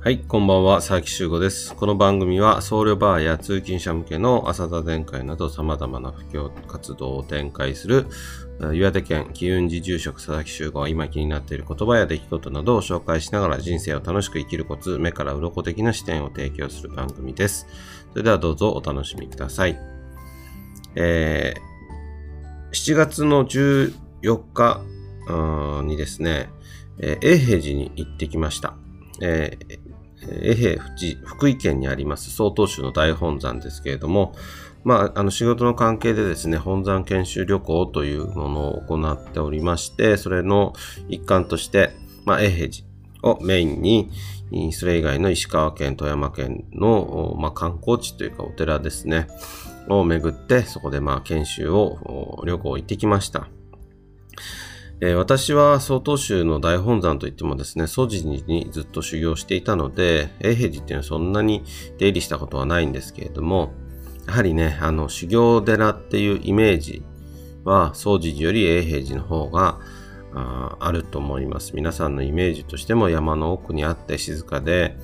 はい、こんばんは、佐々木修吾です。この番組は、僧侶バーや通勤者向けの朝田電会など様々な布教活動を展開する、岩手県機運寺住職佐々木修吾は今気になっている言葉や出来事などを紹介しながら人生を楽しく生きるコツ、目から鱗的な視点を提供する番組です。それではどうぞお楽しみください。えー、7月の14日にですね、えー、永平寺に行ってきました。えー、永平福井県にあります曹洞宗の大本山ですけれども、まあ、あの仕事の関係でですね、本山研修旅行というものを行っておりまして、それの一環として、まあ、永平寺をメインに、それ以外の石川県、富山県の、まあ、観光地というかお寺ですね、を巡って、そこでまあ研修を旅行行ってきました。えー、私は曹洞宗の大本山といってもですね、祖寺にずっと修行していたので、永平寺っていうのはそんなに出入りしたことはないんですけれども、やはりね、あの、修行寺っていうイメージは、総寺より永平寺の方がああると思います。皆さんのイメージとしても山の奥にあって静かで、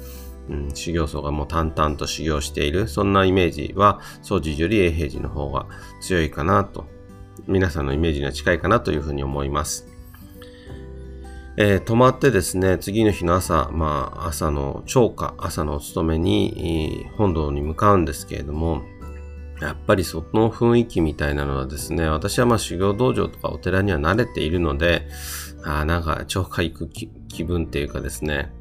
うん、修行僧がもう淡々と修行している、そんなイメージは、総寺より永平寺の方が強いかなと皆さんのイメージには近いかなというふうに思います。えー、泊まってですね、次の日の朝、まあ、朝の朝課、朝のお勤めに、本堂に向かうんですけれども、やっぱりその雰囲気みたいなのはですね、私はまあ修行道場とかお寺には慣れているので、ああなんか朝課行く気分っていうかですね、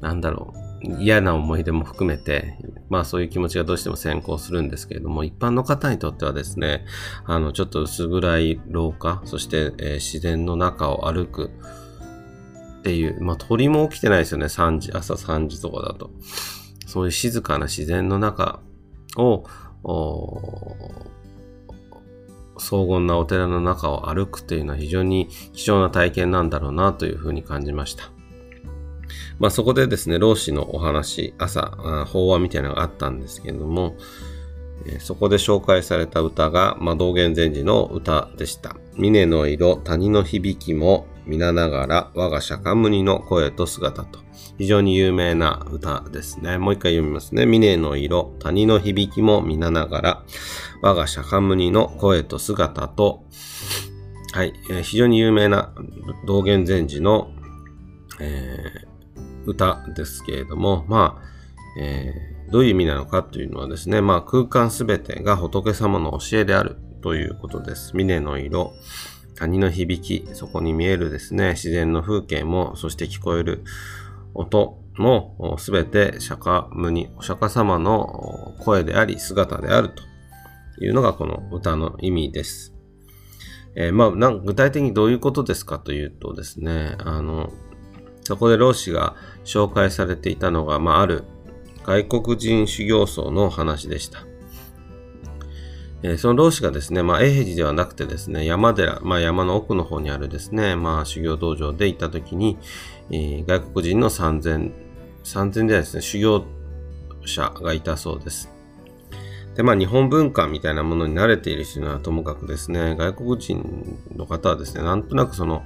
なんだろう、嫌な思い出も含めて、まあそういう気持ちがどうしても先行するんですけれども、一般の方にとってはですね、あの、ちょっと薄暗い廊下、そして、えー、自然の中を歩くっていう、まあ鳥も起きてないですよね、3時、朝3時とかだと。そういう静かな自然の中を、荘厳なお寺の中を歩くというのは非常に貴重な体験なんだろうなというふうに感じました。まあそこでですね、老子のお話、朝、法話みたいなのがあったんですけれども、そこで紹介された歌が、まあ、道元禅師の歌でした。峰の色、谷の響きも皆ながら、我が釈迦無二の声と姿と。非常に有名な歌ですね。もう一回読みますね。峰の色、谷の響きも皆ながら、我が釈迦無二の声と姿と。はい、えー、非常に有名な道元禅師の、えー歌ですけれども、まあ、えー、どういう意味なのかというのはですね、まあ、空間すべてが仏様の教えであるということです。峰の色、谷の響き、そこに見えるですね、自然の風景も、そして聞こえる音も、すべて釈迦無二、お釈迦様の声であり、姿であるというのがこの歌の意味です。えー、まあ、具体的にどういうことですかというとですね、あの、そこで老子が紹介されていたのが、まあ、ある外国人修行僧の話でした。えー、その老子がですね、まあ、永平寺ではなくてですね、山寺、まあ、山の奥の方にあるですね、まあ、修行道場で行った時に、えー、外国人の3000、3000ではですね、修行者がいたそうです。で、まあ、日本文化みたいなものに慣れている人はともかくですね、外国人の方はですね、なんとなくその、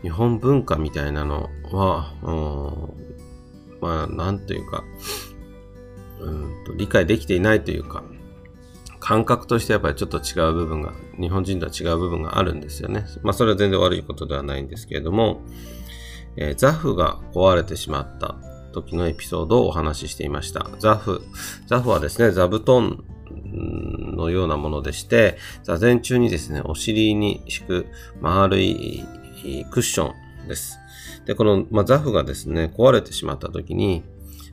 日本文化みたいなのは、まあ、なんというか、うんと理解できていないというか、感覚としてやっぱりちょっと違う部分が、日本人とは違う部分があるんですよね。まあ、それは全然悪いことではないんですけれども、えー、ザフが壊れてしまった時のエピソードをお話ししていました。ザフ、ザフはですね、座布団のようなものでして、座禅中にですね、お尻に敷く丸いクッションです。で、この、まあ、ザフがですね、壊れてしまった時に、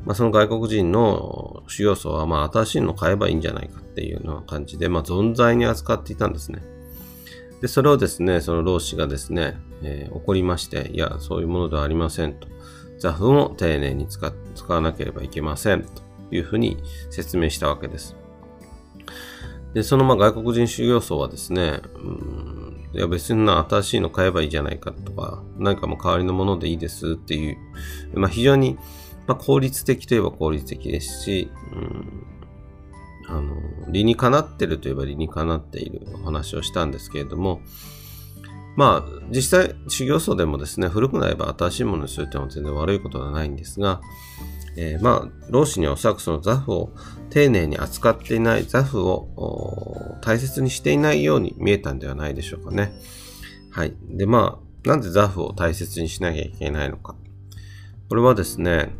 まあ、その外国人の修行僧は、まあ、新しいのを買えばいいんじゃないかっていうような感じで、まあ、存在に扱っていたんですね。で、それをですね、その老子がですね、えー、怒りまして、いや、そういうものではありませんと。ザフも丁寧に使使わなければいけませんというふうに説明したわけです。で、そのまあ外国人修行僧はですね、うん、いや別に新しいの買えばいいじゃないかとか、何かも代わりのものでいいですっていう、まあ非常に、まあ、効率的といえば効率的ですし、うん、あの、理にかなってるといえば理にかなっているお話をしたんですけれども、まあ、実際、修行僧でもですね、古くなれば新しいものにするっていうのは全然悪いことはないんですが、えー、まあ、老子にはおそらくそのザフを丁寧に扱っていない、ザフを大切にしていないように見えたんではないでしょうかね。はい。で、まあ、なんでザフを大切にしなきゃいけないのか。これはですね、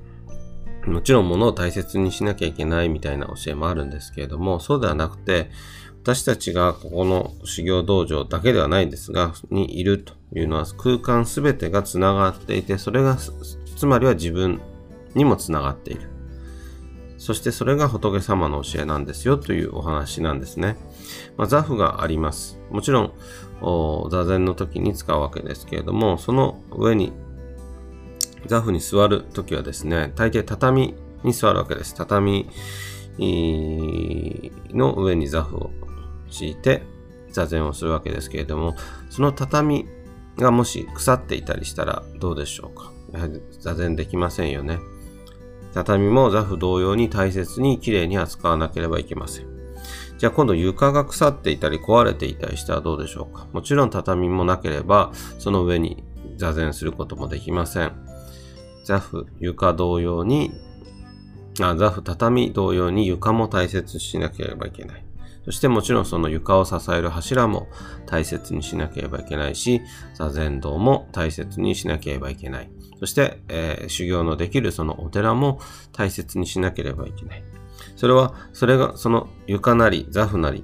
もちろん物を大切にしなきゃいけないみたいな教えもあるんですけれども、そうではなくて、私たちがここの修行道場だけではないんですが、にいるというのは空間すべてが繋がっていて、それが、つまりは自分にも繋がっている。そしてそれが仏様の教えなんですよというお話なんですね。まあ、座布があります。もちろん、座禅の時に使うわけですけれども、その上に、座布に座る時はですね、大抵畳に座るわけです。畳の上に座布を敷いて座禅をするわけですけれども、その畳がもし腐っていたりしたらどうでしょうか？やはり座禅できませんよね。畳も座布同様に大切にきれいに扱わなければいけません。じゃあ今度床が腐っていたり壊れていたりしたらどうでしょうか？もちろん畳もなければその上に座禅することもできません。座布、床同様に、あ、座布、畳同様に床も大切にしなければいけない。そしてもちろんその床を支える柱も大切にしなければいけないし、座禅道も大切にしなければいけない。そして、えー、修行のできるそのお寺も大切にしなければいけない。それは、それがその床なり、座布なり、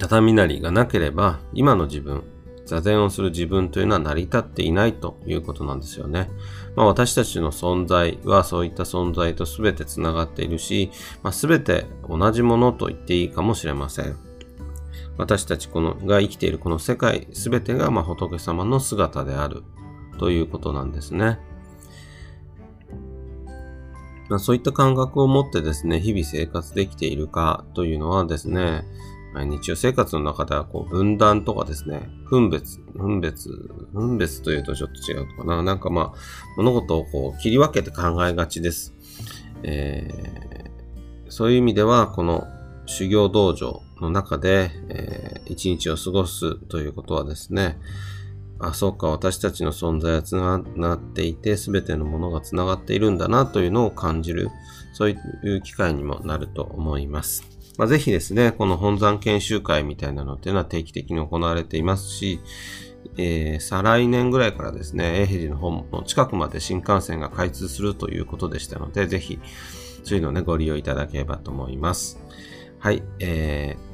畳なりがなければ、今の自分、座禅をする自分というのは成り立っていないということなんですよね。まあ、私たちの存在はそういった存在と全て繋がっているし、まあ、全て同じものと言っていいかもしれません。私たちこのが生きているこの世界全てがまあ仏様の姿であるということなんですね。まあ、そういった感覚を持ってですね、日々生活できているかというのはですね、日常生活の中ではこう分断とかですね、分別、分別、分別というとちょっと違うのかな。なんかまあ、物事をこう切り分けて考えがちです。えー、そういう意味では、この修行道場の中で、えー、一日を過ごすということはですね、あ、そうか、私たちの存在は繋がっていて、すべてのものが繋がっているんだなというのを感じる、そういう機会にもなると思います。まあ、ぜひですね、この本山研修会みたいなのっていうのは定期的に行われていますし、えー、再来年ぐらいからですね、永平寺の本の近くまで新幹線が開通するということでしたので、ぜひ、そういうのをね、ご利用いただければと思います。はい、えー、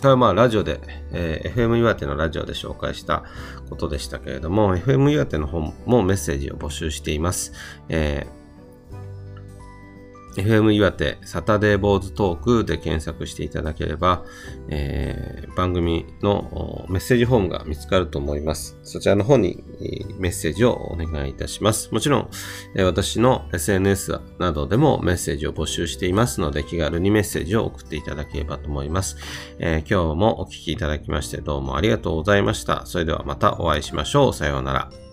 これはまあ、ラジオで、えー、FM 岩手のラジオで紹介したことでしたけれども、FM 岩手の方もメッセージを募集しています。えー FM 岩手サタデーボーズトークで検索していただければ、えー、番組のメッセージフォームが見つかると思います。そちらの方にメッセージをお願いいたします。もちろん、え、私の SNS などでもメッセージを募集していますので、気軽にメッセージを送っていただければと思います。えー、今日もお聴きいただきましてどうもありがとうございました。それではまたお会いしましょう。さようなら。